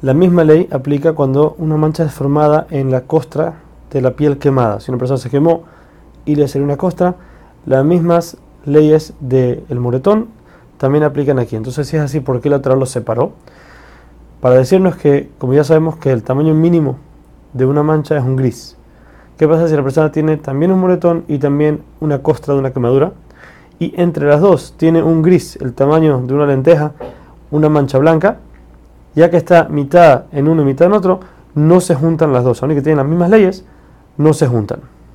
La misma ley aplica cuando una mancha es formada en la costra de la piel quemada. Si una persona se quemó y le salió una costra, las mismas leyes del moretón también aplican aquí. Entonces, si es así, ¿por qué la otra lo separó? Para decirnos que, como ya sabemos que el tamaño mínimo de una mancha es un gris. ¿Qué pasa si la persona tiene también un moretón y también una costra de una quemadura? Y entre las dos tiene un gris, el tamaño de una lenteja, una mancha blanca, ya que está mitad en uno y mitad en otro, no se juntan las dos, aunque tienen las mismas leyes, no se juntan.